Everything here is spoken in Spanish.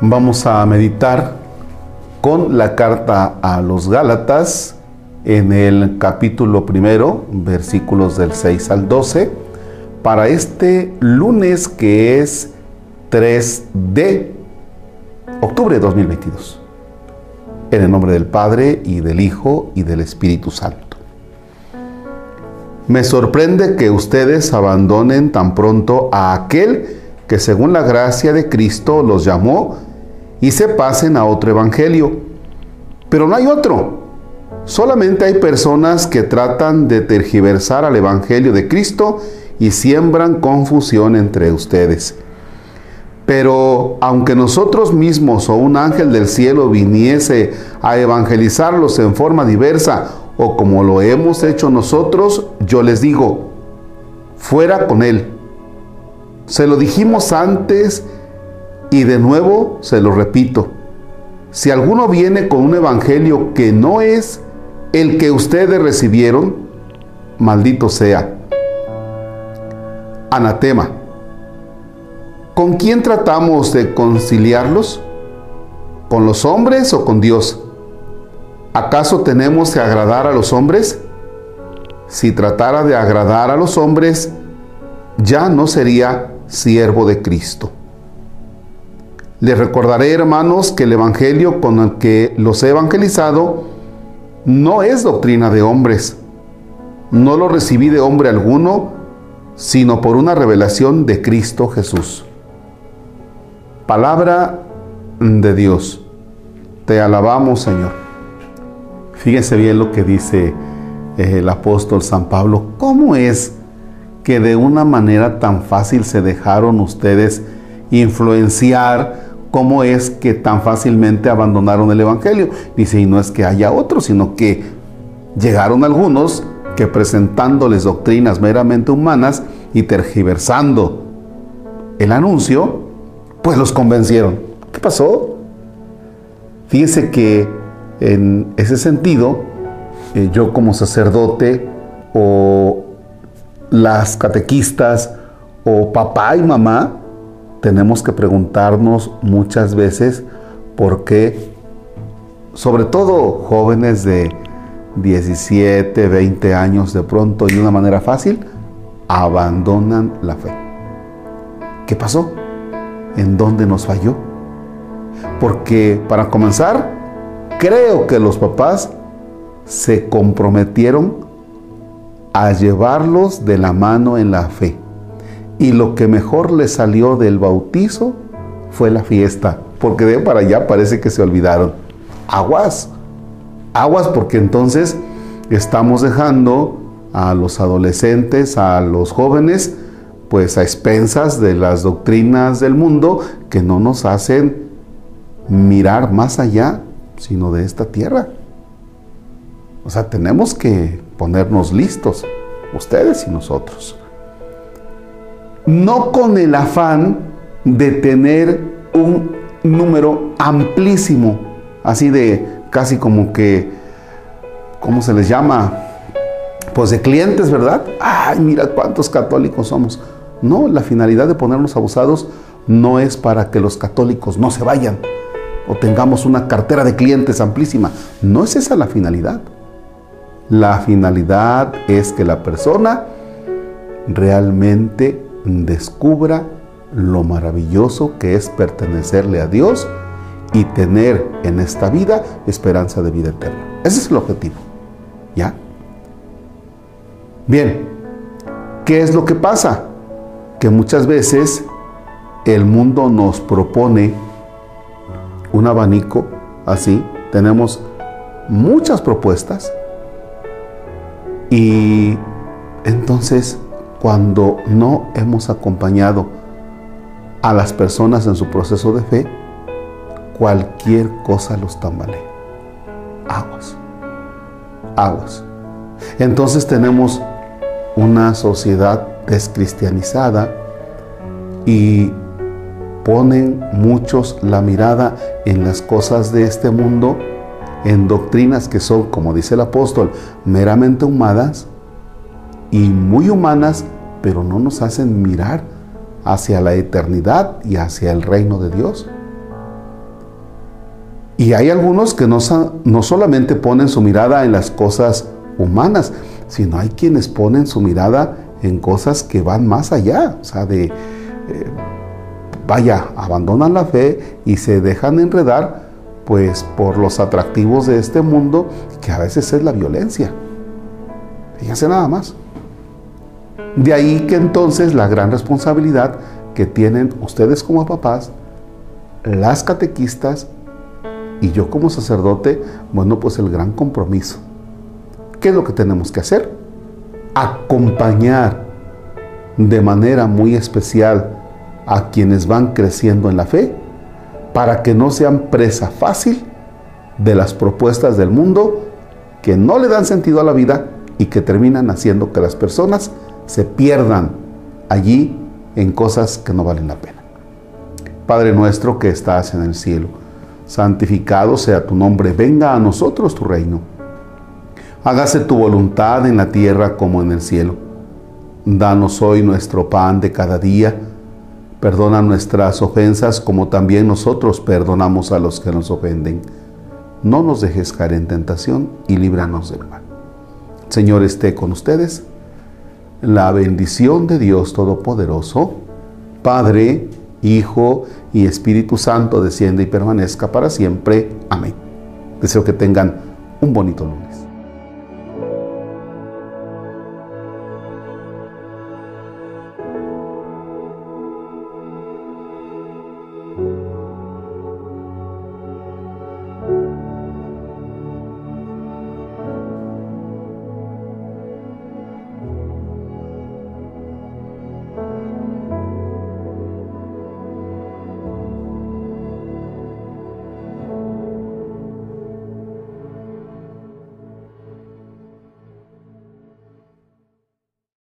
Vamos a meditar con la carta a los Gálatas en el capítulo primero, versículos del 6 al 12, para este lunes que es 3 de octubre de 2022. En el nombre del Padre y del Hijo y del Espíritu Santo. Me sorprende que ustedes abandonen tan pronto a aquel que según la gracia de Cristo los llamó y se pasen a otro evangelio. Pero no hay otro. Solamente hay personas que tratan de tergiversar al evangelio de Cristo y siembran confusión entre ustedes. Pero aunque nosotros mismos o un ángel del cielo viniese a evangelizarlos en forma diversa o como lo hemos hecho nosotros, yo les digo, fuera con él. Se lo dijimos antes y de nuevo se lo repito. Si alguno viene con un evangelio que no es el que ustedes recibieron, maldito sea. Anatema. ¿Con quién tratamos de conciliarlos? ¿Con los hombres o con Dios? ¿Acaso tenemos que agradar a los hombres? Si tratara de agradar a los hombres, ya no sería siervo de Cristo. Les recordaré, hermanos, que el Evangelio con el que los he evangelizado no es doctrina de hombres. No lo recibí de hombre alguno, sino por una revelación de Cristo Jesús. Palabra de Dios. Te alabamos, Señor. Fíjense bien lo que dice eh, el apóstol San Pablo. ¿Cómo es que de una manera tan fácil se dejaron ustedes influenciar? ¿Cómo es que tan fácilmente abandonaron el Evangelio? Dice, y no es que haya otros, sino que llegaron algunos que presentándoles doctrinas meramente humanas y tergiversando el anuncio, pues los convencieron. ¿Qué pasó? Fíjense que en ese sentido, eh, yo como sacerdote o las catequistas o papá y mamá, tenemos que preguntarnos muchas veces por qué, sobre todo jóvenes de 17, 20 años de pronto y de una manera fácil, abandonan la fe. ¿Qué pasó? ¿En dónde nos falló? Porque para comenzar, creo que los papás se comprometieron a llevarlos de la mano en la fe. Y lo que mejor les salió del bautizo fue la fiesta, porque de para allá parece que se olvidaron. Aguas, aguas porque entonces estamos dejando a los adolescentes, a los jóvenes, pues a expensas de las doctrinas del mundo que no nos hacen mirar más allá sino de esta tierra. O sea, tenemos que ponernos listos, ustedes y nosotros. No con el afán de tener un número amplísimo, así de casi como que, ¿cómo se les llama? Pues de clientes, ¿verdad? Ay, mira cuántos católicos somos. No, la finalidad de ponernos abusados no es para que los católicos no se vayan, o tengamos una cartera de clientes amplísima. No es esa la finalidad. La finalidad es que la persona realmente descubra lo maravilloso que es pertenecerle a Dios y tener en esta vida esperanza de vida eterna. Ese es el objetivo. ¿Ya? Bien, ¿qué es lo que pasa? Que muchas veces el mundo nos propone un abanico así. Tenemos muchas propuestas. Y entonces, cuando no hemos acompañado a las personas en su proceso de fe, cualquier cosa los tambalea. Aguas. Aguas. Entonces tenemos una sociedad descristianizada y ponen muchos la mirada en las cosas de este mundo, en doctrinas que son, como dice el apóstol, meramente humanas y muy humanas, pero no nos hacen mirar hacia la eternidad y hacia el reino de Dios. Y hay algunos que no, no solamente ponen su mirada en las cosas humanas, sino hay quienes ponen su mirada en cosas que van más allá, o sea, de, eh, vaya, abandonan la fe y se dejan enredar pues por los atractivos de este mundo, que a veces es la violencia. Fíjense nada más. De ahí que entonces la gran responsabilidad que tienen ustedes como papás, las catequistas y yo como sacerdote, bueno, pues el gran compromiso. ¿Qué es lo que tenemos que hacer? Acompañar de manera muy especial a quienes van creciendo en la fe para que no sean presa fácil de las propuestas del mundo que no le dan sentido a la vida y que terminan haciendo que las personas se pierdan allí en cosas que no valen la pena. Padre nuestro que estás en el cielo, santificado sea tu nombre, venga a nosotros tu reino. Hágase tu voluntad en la tierra como en el cielo. Danos hoy nuestro pan de cada día Perdona nuestras ofensas como también nosotros perdonamos a los que nos ofenden. No nos dejes caer en tentación y líbranos del mal. Señor esté con ustedes. La bendición de Dios Todopoderoso, Padre, Hijo y Espíritu Santo desciende y permanezca para siempre. Amén. Deseo que tengan un bonito lunes.